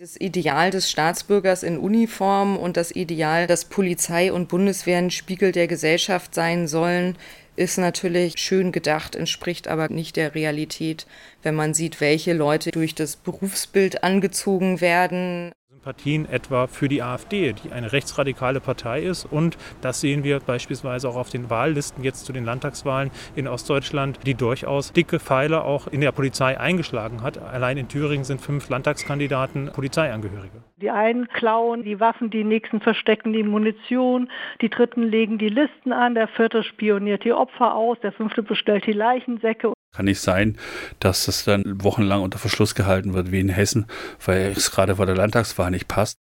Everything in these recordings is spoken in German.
Das Ideal des Staatsbürgers in Uniform und das Ideal, dass Polizei und Bundeswehr ein Spiegel der Gesellschaft sein sollen, ist natürlich schön gedacht, entspricht aber nicht der Realität, wenn man sieht, welche Leute durch das Berufsbild angezogen werden. Sympathien etwa für die AfD, die eine rechtsradikale Partei ist. Und das sehen wir beispielsweise auch auf den Wahllisten jetzt zu den Landtagswahlen in Ostdeutschland, die durchaus dicke Pfeile auch in der Polizei eingeschlagen hat. Allein in Thüringen sind fünf Landtagskandidaten Polizeiangehörige. Die einen klauen die Waffen, die nächsten verstecken die Munition, die dritten legen die Listen an, der vierte spioniert die Opfer aus, der fünfte bestellt die Leichensäcke kann nicht sein, dass das dann wochenlang unter Verschluss gehalten wird wie in Hessen, weil es gerade vor der Landtagswahl nicht passt.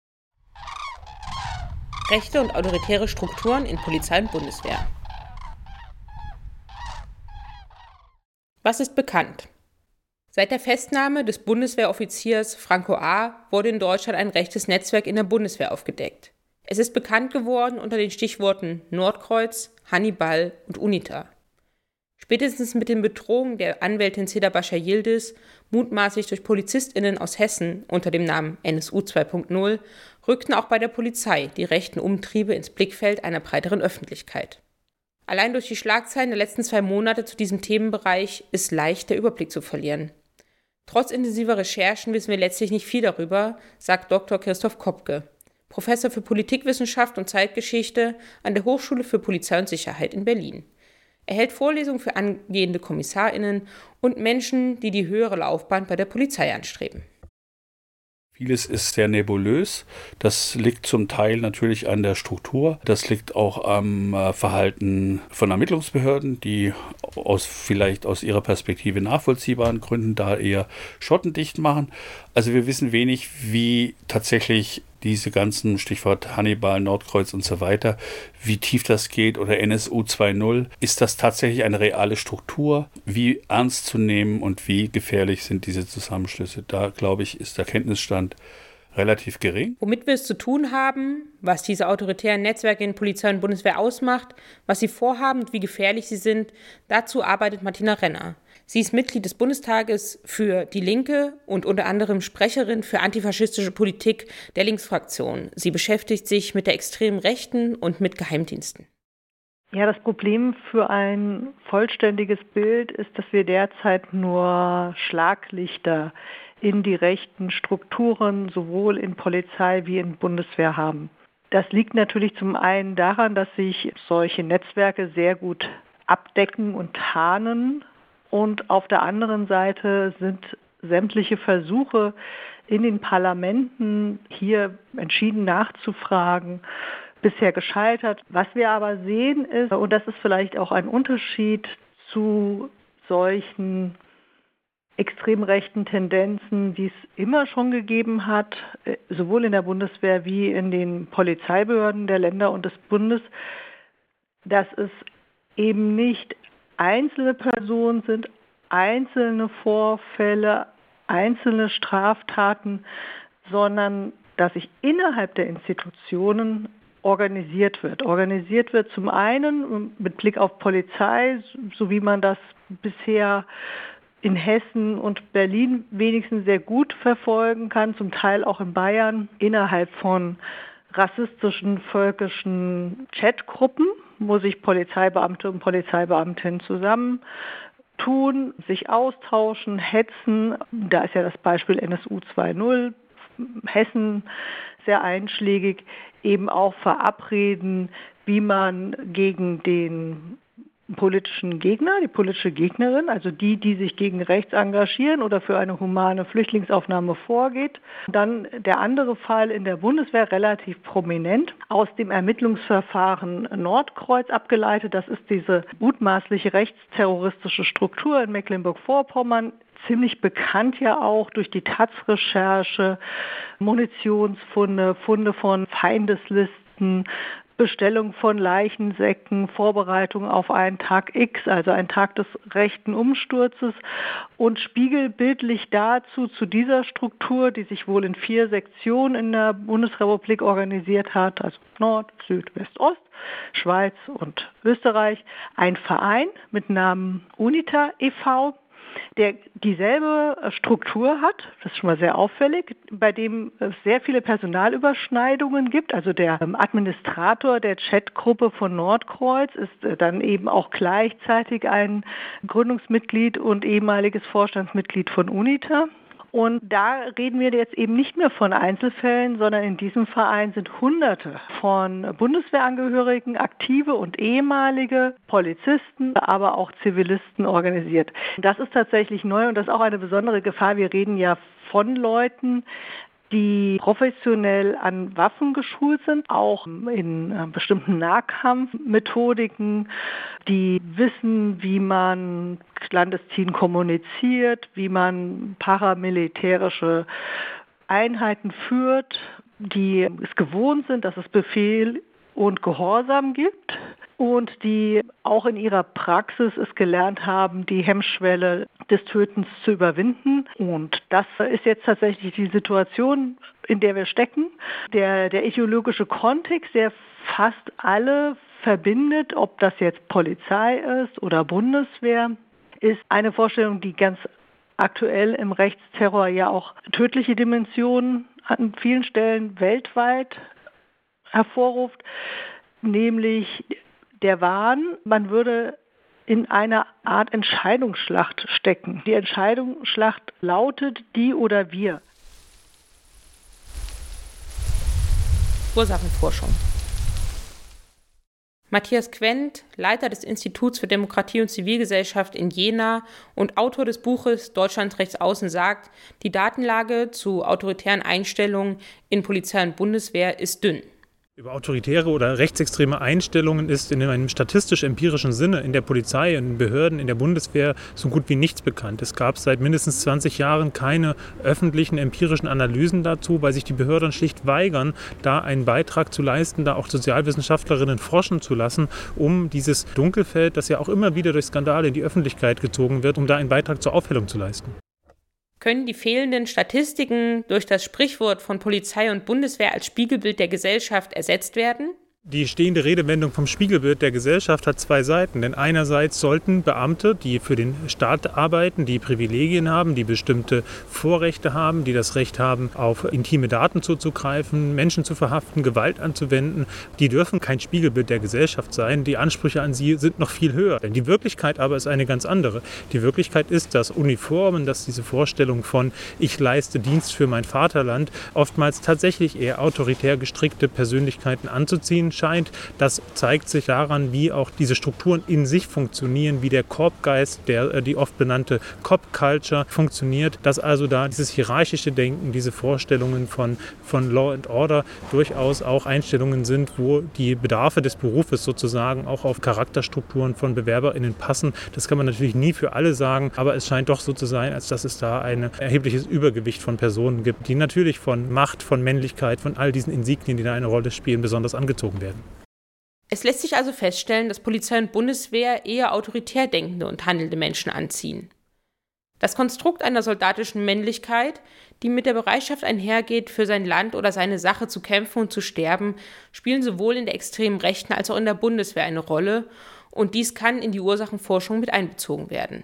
Rechte und autoritäre Strukturen in Polizei und Bundeswehr. Was ist bekannt? Seit der Festnahme des Bundeswehroffiziers Franco A. wurde in Deutschland ein rechtes Netzwerk in der Bundeswehr aufgedeckt. Es ist bekannt geworden unter den Stichworten Nordkreuz, Hannibal und UNITA. Spätestens mit den Bedrohungen der Anwältin Seda Bascha Yildiz, mutmaßlich durch PolizistInnen aus Hessen unter dem Namen NSU 2.0, rückten auch bei der Polizei die rechten Umtriebe ins Blickfeld einer breiteren Öffentlichkeit. Allein durch die Schlagzeilen der letzten zwei Monate zu diesem Themenbereich ist leicht der Überblick zu verlieren. Trotz intensiver Recherchen wissen wir letztlich nicht viel darüber, sagt Dr. Christoph Kopke, Professor für Politikwissenschaft und Zeitgeschichte an der Hochschule für Polizei und Sicherheit in Berlin. Er hält Vorlesungen für angehende Kommissarinnen und Menschen, die die höhere Laufbahn bei der Polizei anstreben. Vieles ist sehr nebulös. Das liegt zum Teil natürlich an der Struktur. Das liegt auch am äh, Verhalten von Ermittlungsbehörden, die aus vielleicht aus ihrer Perspektive nachvollziehbaren Gründen da eher schottendicht machen. Also wir wissen wenig, wie tatsächlich diese ganzen Stichwort Hannibal, Nordkreuz und so weiter, wie tief das geht oder NSU 2.0, ist das tatsächlich eine reale Struktur? Wie ernst zu nehmen und wie gefährlich sind diese Zusammenschlüsse? Da glaube ich, ist der Kenntnisstand relativ gering. Womit wir es zu tun haben, was diese autoritären Netzwerke in Polizei und Bundeswehr ausmacht, was sie vorhaben und wie gefährlich sie sind, dazu arbeitet Martina Renner. Sie ist Mitglied des Bundestages für die Linke und unter anderem Sprecherin für antifaschistische Politik der Linksfraktion. Sie beschäftigt sich mit der extremen Rechten und mit Geheimdiensten. Ja, das Problem für ein vollständiges Bild ist, dass wir derzeit nur Schlaglichter in die rechten Strukturen sowohl in Polizei wie in Bundeswehr haben. Das liegt natürlich zum einen daran, dass sich solche Netzwerke sehr gut abdecken und tarnen und auf der anderen Seite sind sämtliche Versuche in den Parlamenten hier entschieden nachzufragen, bisher gescheitert. Was wir aber sehen ist, und das ist vielleicht auch ein Unterschied zu solchen extrem rechten Tendenzen, die es immer schon gegeben hat, äh, sowohl in der Bundeswehr wie in den Polizeibehörden der Länder und des Bundes, dass es eben nicht einzelne Personen sind, einzelne Vorfälle, einzelne Straftaten, sondern dass sich innerhalb der Institutionen organisiert wird. Organisiert wird zum einen mit Blick auf Polizei, so wie man das bisher in Hessen und Berlin wenigstens sehr gut verfolgen kann, zum Teil auch in Bayern innerhalb von rassistischen, völkischen Chatgruppen, wo sich Polizeibeamte und Polizeibeamtinnen zusammentun, sich austauschen, hetzen. Da ist ja das Beispiel NSU 2.0, Hessen sehr einschlägig, eben auch verabreden, wie man gegen den politischen Gegner, die politische Gegnerin, also die, die sich gegen rechts engagieren oder für eine humane Flüchtlingsaufnahme vorgeht. Dann der andere Fall in der Bundeswehr relativ prominent aus dem Ermittlungsverfahren Nordkreuz abgeleitet. Das ist diese mutmaßliche rechtsterroristische Struktur in Mecklenburg-Vorpommern ziemlich bekannt ja auch durch die Taz-Recherche, Munitionsfunde, Funde von Feindeslisten, Bestellung von Leichensäcken, Vorbereitung auf einen Tag X, also einen Tag des rechten Umsturzes und spiegelbildlich dazu zu dieser Struktur, die sich wohl in vier Sektionen in der Bundesrepublik organisiert hat, also Nord, Süd, West, Ost, Schweiz und Österreich, ein Verein mit Namen UNITA e.V., der dieselbe Struktur hat, das ist schon mal sehr auffällig, bei dem es sehr viele Personalüberschneidungen gibt. Also der ähm, Administrator der Chatgruppe von Nordkreuz ist äh, dann eben auch gleichzeitig ein Gründungsmitglied und ehemaliges Vorstandsmitglied von UNITA. Und da reden wir jetzt eben nicht mehr von Einzelfällen, sondern in diesem Verein sind Hunderte von Bundeswehrangehörigen, aktive und ehemalige Polizisten, aber auch Zivilisten organisiert. Das ist tatsächlich neu und das ist auch eine besondere Gefahr. Wir reden ja von Leuten, die professionell an Waffen geschult sind, auch in äh, bestimmten Nahkampfmethodiken, die wissen, wie man clandestin kommuniziert, wie man paramilitärische Einheiten führt, die es gewohnt sind, dass es Befehl und Gehorsam gibt und die auch in ihrer Praxis es gelernt haben, die Hemmschwelle des Tötens zu überwinden. Und das ist jetzt tatsächlich die Situation, in der wir stecken. Der, der ideologische Kontext, der fast alle verbindet, ob das jetzt Polizei ist oder Bundeswehr, ist eine Vorstellung, die ganz aktuell im Rechtsterror ja auch tödliche Dimensionen an vielen Stellen weltweit hervorruft, nämlich der Wahn, man würde in einer Art Entscheidungsschlacht stecken. Die Entscheidungsschlacht lautet die oder wir. Ursachenforschung. Matthias Quent, Leiter des Instituts für Demokratie und Zivilgesellschaft in Jena und Autor des Buches Deutschland rechts außen sagt, die Datenlage zu autoritären Einstellungen in Polizei und Bundeswehr ist dünn. Über autoritäre oder rechtsextreme Einstellungen ist in einem statistisch-empirischen Sinne in der Polizei, in den Behörden, in der Bundeswehr so gut wie nichts bekannt. Es gab seit mindestens 20 Jahren keine öffentlichen empirischen Analysen dazu, weil sich die Behörden schlicht weigern, da einen Beitrag zu leisten, da auch Sozialwissenschaftlerinnen forschen zu lassen, um dieses Dunkelfeld, das ja auch immer wieder durch Skandale in die Öffentlichkeit gezogen wird, um da einen Beitrag zur Aufhellung zu leisten. Können die fehlenden Statistiken durch das Sprichwort von Polizei und Bundeswehr als Spiegelbild der Gesellschaft ersetzt werden? Die stehende Redewendung vom Spiegelbild der Gesellschaft hat zwei Seiten. Denn einerseits sollten Beamte, die für den Staat arbeiten, die Privilegien haben, die bestimmte Vorrechte haben, die das Recht haben, auf intime Daten zuzugreifen, Menschen zu verhaften, Gewalt anzuwenden, die dürfen kein Spiegelbild der Gesellschaft sein. Die Ansprüche an sie sind noch viel höher. Denn die Wirklichkeit aber ist eine ganz andere. Die Wirklichkeit ist, dass Uniformen, dass diese Vorstellung von ich leiste Dienst für mein Vaterland oftmals tatsächlich eher autoritär gestrickte Persönlichkeiten anzuziehen scheint. Das zeigt sich daran, wie auch diese Strukturen in sich funktionieren, wie der Korbgeist, der, äh, die oft benannte Cop-Culture funktioniert, dass also da dieses hierarchische Denken, diese Vorstellungen von, von Law and Order durchaus auch Einstellungen sind, wo die Bedarfe des Berufes sozusagen auch auf Charakterstrukturen von BewerberInnen passen. Das kann man natürlich nie für alle sagen, aber es scheint doch so zu sein, als dass es da ein erhebliches Übergewicht von Personen gibt, die natürlich von Macht, von Männlichkeit, von all diesen Insignien, die da eine Rolle spielen, besonders angezogen werden werden. Es lässt sich also feststellen, dass Polizei und Bundeswehr eher autoritär denkende und handelnde Menschen anziehen. Das Konstrukt einer soldatischen Männlichkeit, die mit der Bereitschaft einhergeht, für sein Land oder seine Sache zu kämpfen und zu sterben, spielen sowohl in der extremen Rechten als auch in der Bundeswehr eine Rolle, und dies kann in die Ursachenforschung mit einbezogen werden.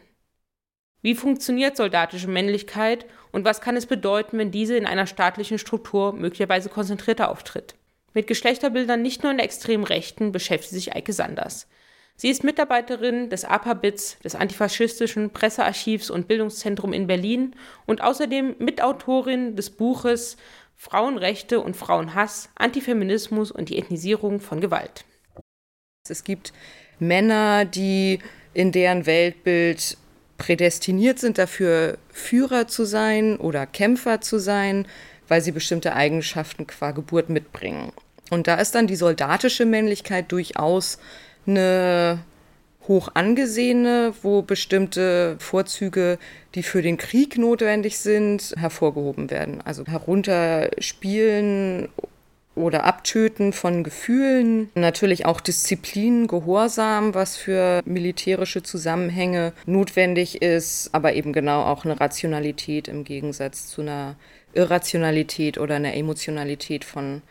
Wie funktioniert soldatische Männlichkeit und was kann es bedeuten, wenn diese in einer staatlichen Struktur möglicherweise konzentrierter auftritt? Mit Geschlechterbildern nicht nur in der extremen Rechten beschäftigt sich Eike Sanders. Sie ist Mitarbeiterin des APABITS, des Antifaschistischen Pressearchivs und Bildungszentrum in Berlin und außerdem Mitautorin des Buches Frauenrechte und Frauenhass, Antifeminismus und die Ethnisierung von Gewalt. Es gibt Männer, die in deren Weltbild prädestiniert sind dafür, Führer zu sein oder Kämpfer zu sein weil sie bestimmte Eigenschaften qua Geburt mitbringen. Und da ist dann die soldatische Männlichkeit durchaus eine hoch angesehene, wo bestimmte Vorzüge, die für den Krieg notwendig sind, hervorgehoben werden. Also herunterspielen oder Abtöten von Gefühlen, natürlich auch Disziplin, Gehorsam, was für militärische Zusammenhänge notwendig ist, aber eben genau auch eine Rationalität im Gegensatz zu einer Irrationalität oder einer Emotionalität von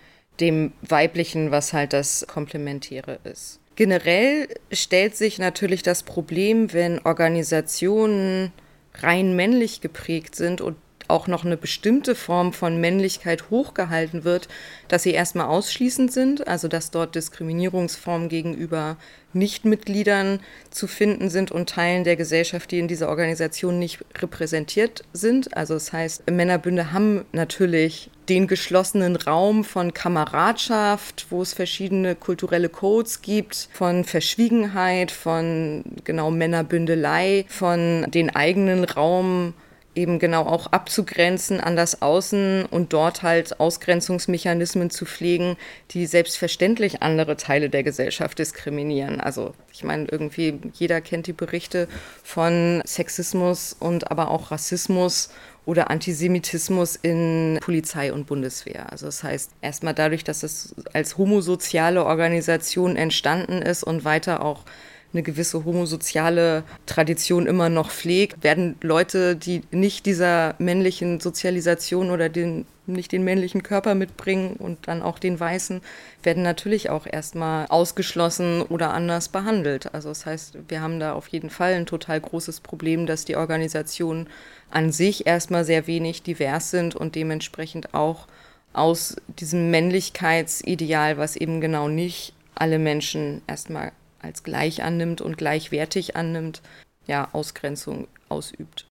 dem Weiblichen, was halt das Komplementäre ist. Generell stellt sich natürlich das Problem, wenn Organisationen rein männlich geprägt sind und auch noch eine bestimmte Form von Männlichkeit hochgehalten wird, dass sie erstmal ausschließend sind, also dass dort Diskriminierungsformen gegenüber Nichtmitgliedern zu finden sind und Teilen der Gesellschaft, die in dieser Organisation nicht repräsentiert sind. Also das heißt, Männerbünde haben natürlich den geschlossenen Raum von Kameradschaft, wo es verschiedene kulturelle Codes gibt, von Verschwiegenheit, von genau Männerbündelei, von den eigenen Raum eben genau auch abzugrenzen an das Außen und dort halt Ausgrenzungsmechanismen zu pflegen, die selbstverständlich andere Teile der Gesellschaft diskriminieren. Also ich meine, irgendwie jeder kennt die Berichte von Sexismus und aber auch Rassismus oder Antisemitismus in Polizei und Bundeswehr. Also das heißt, erstmal dadurch, dass es als homosoziale Organisation entstanden ist und weiter auch eine gewisse homosoziale Tradition immer noch pflegt, werden Leute, die nicht dieser männlichen Sozialisation oder den nicht den männlichen Körper mitbringen und dann auch den weißen, werden natürlich auch erstmal ausgeschlossen oder anders behandelt. Also das heißt, wir haben da auf jeden Fall ein total großes Problem, dass die Organisationen an sich erstmal sehr wenig divers sind und dementsprechend auch aus diesem Männlichkeitsideal, was eben genau nicht alle Menschen erstmal als gleich annimmt und gleichwertig annimmt, ja, Ausgrenzung ausübt.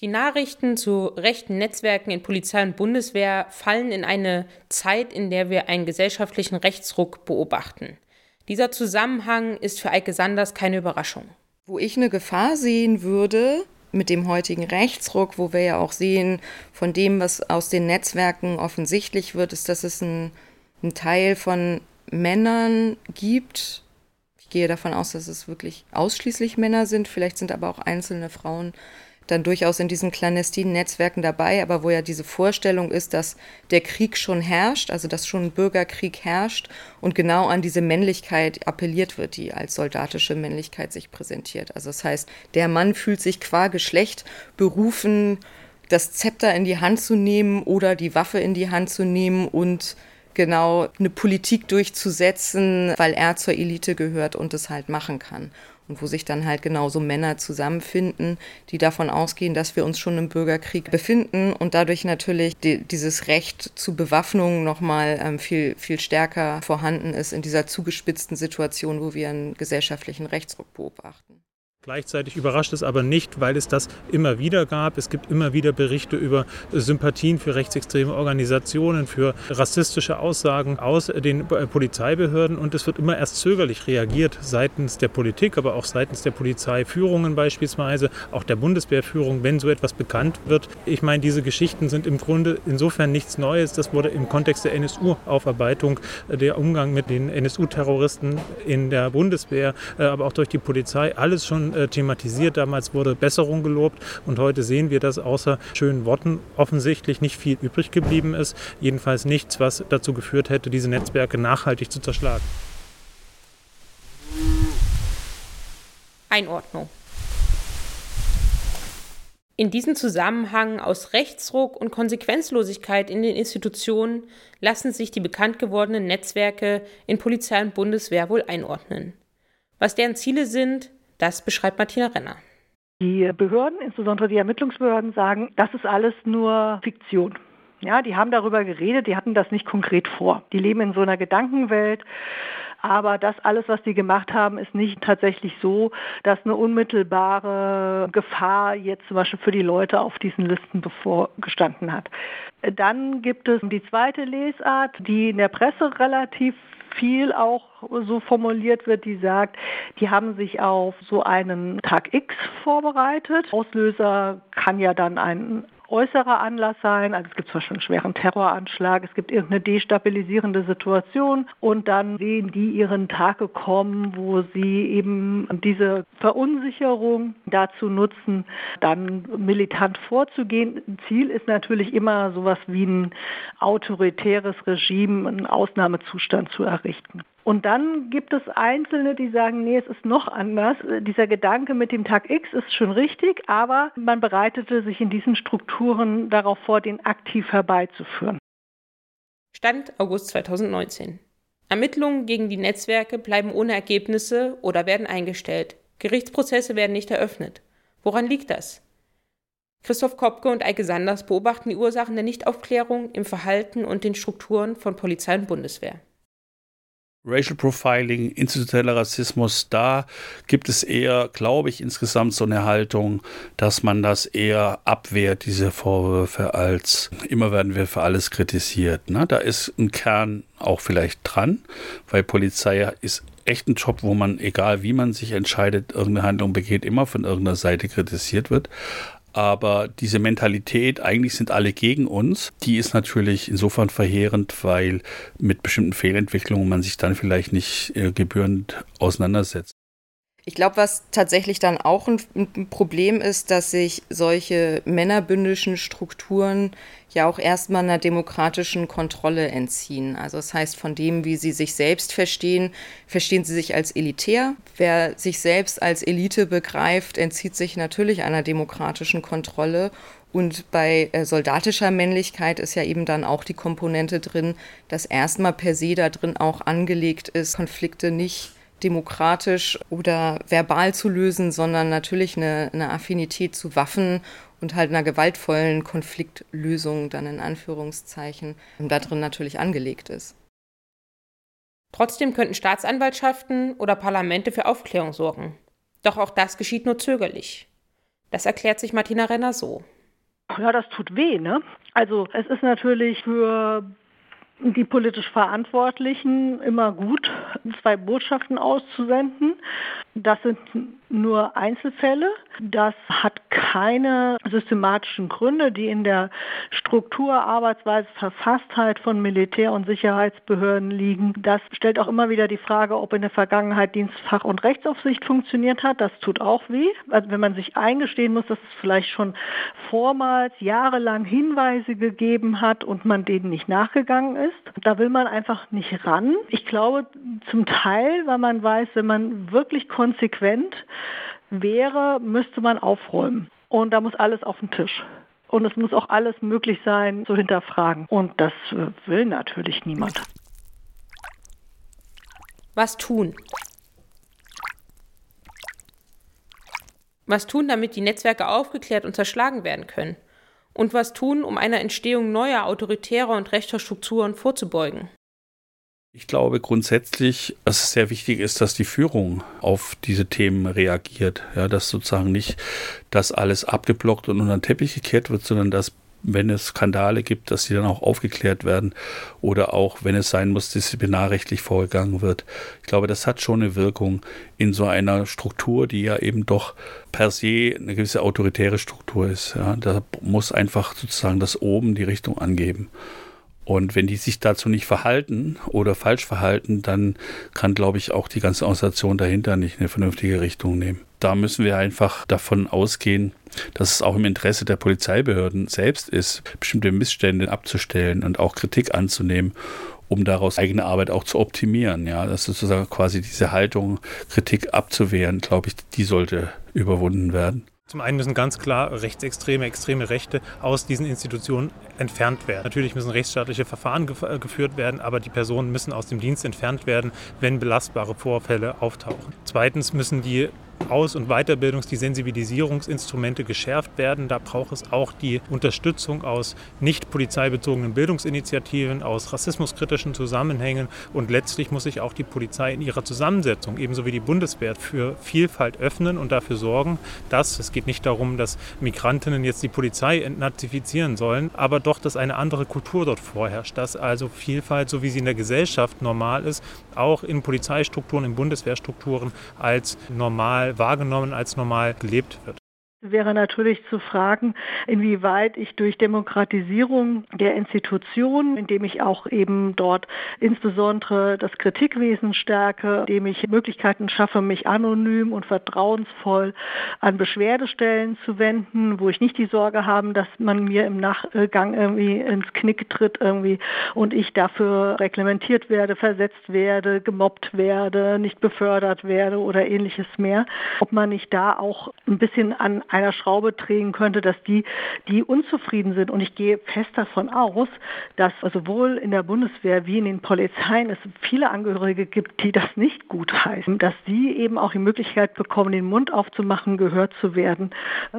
Die Nachrichten zu rechten Netzwerken in Polizei und Bundeswehr fallen in eine Zeit, in der wir einen gesellschaftlichen Rechtsruck beobachten. Dieser Zusammenhang ist für Eike Sanders keine Überraschung. Wo ich eine Gefahr sehen würde, mit dem heutigen Rechtsruck, wo wir ja auch sehen, von dem, was aus den Netzwerken offensichtlich wird, ist, dass es ein, ein Teil von Männern gibt, gehe davon aus, dass es wirklich ausschließlich Männer sind. Vielleicht sind aber auch einzelne Frauen dann durchaus in diesen clandestinen Netzwerken dabei, aber wo ja diese Vorstellung ist, dass der Krieg schon herrscht, also dass schon ein Bürgerkrieg herrscht und genau an diese Männlichkeit appelliert wird, die als soldatische Männlichkeit sich präsentiert. Also das heißt, der Mann fühlt sich qua Geschlecht berufen, das Zepter in die Hand zu nehmen oder die Waffe in die Hand zu nehmen und genau eine Politik durchzusetzen, weil er zur Elite gehört und es halt machen kann. Und wo sich dann halt genauso Männer zusammenfinden, die davon ausgehen, dass wir uns schon im Bürgerkrieg befinden und dadurch natürlich die, dieses Recht zu Bewaffnung nochmal ähm, viel, viel stärker vorhanden ist in dieser zugespitzten Situation, wo wir einen gesellschaftlichen Rechtsruck beobachten. Gleichzeitig überrascht es aber nicht, weil es das immer wieder gab. Es gibt immer wieder Berichte über Sympathien für rechtsextreme Organisationen, für rassistische Aussagen aus den Polizeibehörden und es wird immer erst zögerlich reagiert seitens der Politik, aber auch seitens der Polizeiführungen beispielsweise, auch der Bundeswehrführung, wenn so etwas bekannt wird. Ich meine, diese Geschichten sind im Grunde insofern nichts Neues. Das wurde im Kontext der NSU-Aufarbeitung, der Umgang mit den NSU-Terroristen in der Bundeswehr, äh, aber auch durch die Polizei alles schon äh, thematisiert. Damals wurde Besserung gelobt und heute sehen wir, dass außer schönen Worten offensichtlich nicht viel übrig geblieben ist. Jedenfalls nichts, was dazu geführt hätte, diese Netzwerke nachhaltig zu zerschlagen. Einordnung. In diesem Zusammenhang aus Rechtsruck und Konsequenzlosigkeit in den Institutionen lassen sich die bekannt gewordenen Netzwerke in Polizei und Bundeswehr wohl einordnen. Was deren Ziele sind, das beschreibt Martina Renner. Die Behörden, insbesondere die Ermittlungsbehörden, sagen, das ist alles nur Fiktion. Ja, die haben darüber geredet, die hatten das nicht konkret vor. Die leben in so einer Gedankenwelt. Aber das alles, was die gemacht haben, ist nicht tatsächlich so, dass eine unmittelbare Gefahr jetzt zum Beispiel für die Leute auf diesen Listen bevorgestanden hat. Dann gibt es die zweite Lesart, die in der Presse relativ viel auch so formuliert wird, die sagt, die haben sich auf so einen Tag X vorbereitet. Auslöser kann ja dann ein äußerer Anlass sein. Also es gibt zum Beispiel einen schweren Terroranschlag, es gibt irgendeine destabilisierende Situation und dann sehen die ihren Tag gekommen, wo sie eben diese Verunsicherung dazu nutzen, dann militant vorzugehen. Ziel ist natürlich immer sowas wie ein autoritäres Regime, einen Ausnahmezustand zu errichten. Und dann gibt es Einzelne, die sagen, nee, es ist noch anders. Dieser Gedanke mit dem Tag X ist schon richtig, aber man bereitete sich in diesen Strukturen darauf vor, den aktiv herbeizuführen. Stand August 2019. Ermittlungen gegen die Netzwerke bleiben ohne Ergebnisse oder werden eingestellt. Gerichtsprozesse werden nicht eröffnet. Woran liegt das? Christoph Kopke und Eike Sanders beobachten die Ursachen der Nichtaufklärung im Verhalten und den Strukturen von Polizei und Bundeswehr. Racial Profiling, institutioneller Rassismus, da gibt es eher, glaube ich, insgesamt so eine Haltung, dass man das eher abwehrt, diese Vorwürfe, als immer werden wir für alles kritisiert. Ne? Da ist ein Kern auch vielleicht dran, weil Polizei ist echt ein Job, wo man, egal wie man sich entscheidet, irgendeine Handlung begeht, immer von irgendeiner Seite kritisiert wird. Aber diese Mentalität, eigentlich sind alle gegen uns, die ist natürlich insofern verheerend, weil mit bestimmten Fehlentwicklungen man sich dann vielleicht nicht äh, gebührend auseinandersetzt. Ich glaube, was tatsächlich dann auch ein, ein, Problem ist, dass sich solche männerbündischen Strukturen ja auch erstmal einer demokratischen Kontrolle entziehen. Also das heißt, von dem, wie sie sich selbst verstehen, verstehen sie sich als elitär. Wer sich selbst als Elite begreift, entzieht sich natürlich einer demokratischen Kontrolle. Und bei äh, soldatischer Männlichkeit ist ja eben dann auch die Komponente drin, dass erstmal per se da drin auch angelegt ist, Konflikte nicht demokratisch oder verbal zu lösen, sondern natürlich eine, eine Affinität zu Waffen und halt einer gewaltvollen Konfliktlösung dann in Anführungszeichen da drin natürlich angelegt ist. Trotzdem könnten Staatsanwaltschaften oder Parlamente für Aufklärung sorgen. Doch auch das geschieht nur zögerlich. Das erklärt sich Martina Renner so. Ja, das tut weh, ne? Also es ist natürlich für die politisch Verantwortlichen immer gut, zwei Botschaften auszusenden. Das sind nur Einzelfälle. Das hat keine systematischen Gründe, die in der Struktur, Arbeitsweise, Verfasstheit von Militär- und Sicherheitsbehörden liegen. Das stellt auch immer wieder die Frage, ob in der Vergangenheit Dienstfach- und Rechtsaufsicht funktioniert hat. Das tut auch weh. Also wenn man sich eingestehen muss, dass es vielleicht schon vormals jahrelang Hinweise gegeben hat und man denen nicht nachgegangen ist. Da will man einfach nicht ran. Ich glaube zum Teil, weil man weiß, wenn man wirklich konsequent wäre, müsste man aufräumen. Und da muss alles auf den Tisch. Und es muss auch alles möglich sein zu hinterfragen. Und das will natürlich niemand. Was tun? Was tun, damit die Netzwerke aufgeklärt und zerschlagen werden können? Und was tun, um einer Entstehung neuer autoritärer und rechter Strukturen vorzubeugen? Ich glaube grundsätzlich, dass es sehr wichtig ist, dass die Führung auf diese Themen reagiert. Ja, dass sozusagen nicht das alles abgeblockt und unter den Teppich gekehrt wird, sondern dass wenn es Skandale gibt, dass sie dann auch aufgeklärt werden oder auch, wenn es sein muss, disziplinarrechtlich vorgegangen wird. Ich glaube, das hat schon eine Wirkung in so einer Struktur, die ja eben doch per se eine gewisse autoritäre Struktur ist. Ja, da muss einfach sozusagen das oben die Richtung angeben. Und wenn die sich dazu nicht verhalten oder falsch verhalten, dann kann, glaube ich, auch die ganze Organisation dahinter nicht eine vernünftige Richtung nehmen. Da müssen wir einfach davon ausgehen, dass es auch im Interesse der Polizeibehörden selbst ist, bestimmte Missstände abzustellen und auch Kritik anzunehmen, um daraus eigene Arbeit auch zu optimieren. Ja, das ist sozusagen quasi diese Haltung, Kritik abzuwehren, glaube ich, die sollte überwunden werden. Zum einen müssen ganz klar rechtsextreme, extreme Rechte aus diesen Institutionen entfernt werden. Natürlich müssen rechtsstaatliche Verfahren äh, geführt werden, aber die Personen müssen aus dem Dienst entfernt werden, wenn belastbare Vorfälle auftauchen. Zweitens müssen die aus- und Weiterbildungs-, die Sensibilisierungsinstrumente geschärft werden. Da braucht es auch die Unterstützung aus nicht polizeibezogenen Bildungsinitiativen, aus rassismuskritischen Zusammenhängen und letztlich muss sich auch die Polizei in ihrer Zusammensetzung, ebenso wie die Bundeswehr, für Vielfalt öffnen und dafür sorgen, dass, es geht nicht darum, dass Migrantinnen jetzt die Polizei entnazifizieren sollen, aber doch, dass eine andere Kultur dort vorherrscht, dass also Vielfalt, so wie sie in der Gesellschaft normal ist, auch in Polizeistrukturen, in Bundeswehrstrukturen als normal wahrgenommen, als normal gelebt wird wäre natürlich zu fragen, inwieweit ich durch Demokratisierung der Institutionen, indem ich auch eben dort insbesondere das Kritikwesen stärke, indem ich Möglichkeiten schaffe, mich anonym und vertrauensvoll an Beschwerdestellen zu wenden, wo ich nicht die Sorge habe, dass man mir im Nachgang irgendwie ins Knick tritt irgendwie und ich dafür reglementiert werde, versetzt werde, gemobbt werde, nicht befördert werde oder ähnliches mehr. Ob man nicht da auch ein bisschen an einer Schraube drehen könnte, dass die, die unzufrieden sind. Und ich gehe fest davon aus, dass sowohl in der Bundeswehr wie in den Polizeien es viele Angehörige gibt, die das nicht gut heißen, dass sie eben auch die Möglichkeit bekommen, den Mund aufzumachen, gehört zu werden.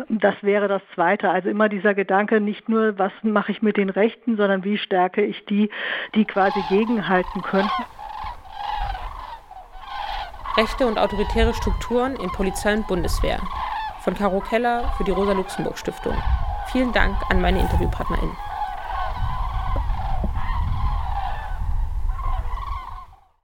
Das wäre das Zweite. Also immer dieser Gedanke, nicht nur, was mache ich mit den Rechten, sondern wie stärke ich die, die quasi gegenhalten könnten. Rechte und autoritäre Strukturen in Polizei und Bundeswehr. Von Caro Keller für die Rosa-Luxemburg-Stiftung. Vielen Dank an meine InterviewpartnerInnen.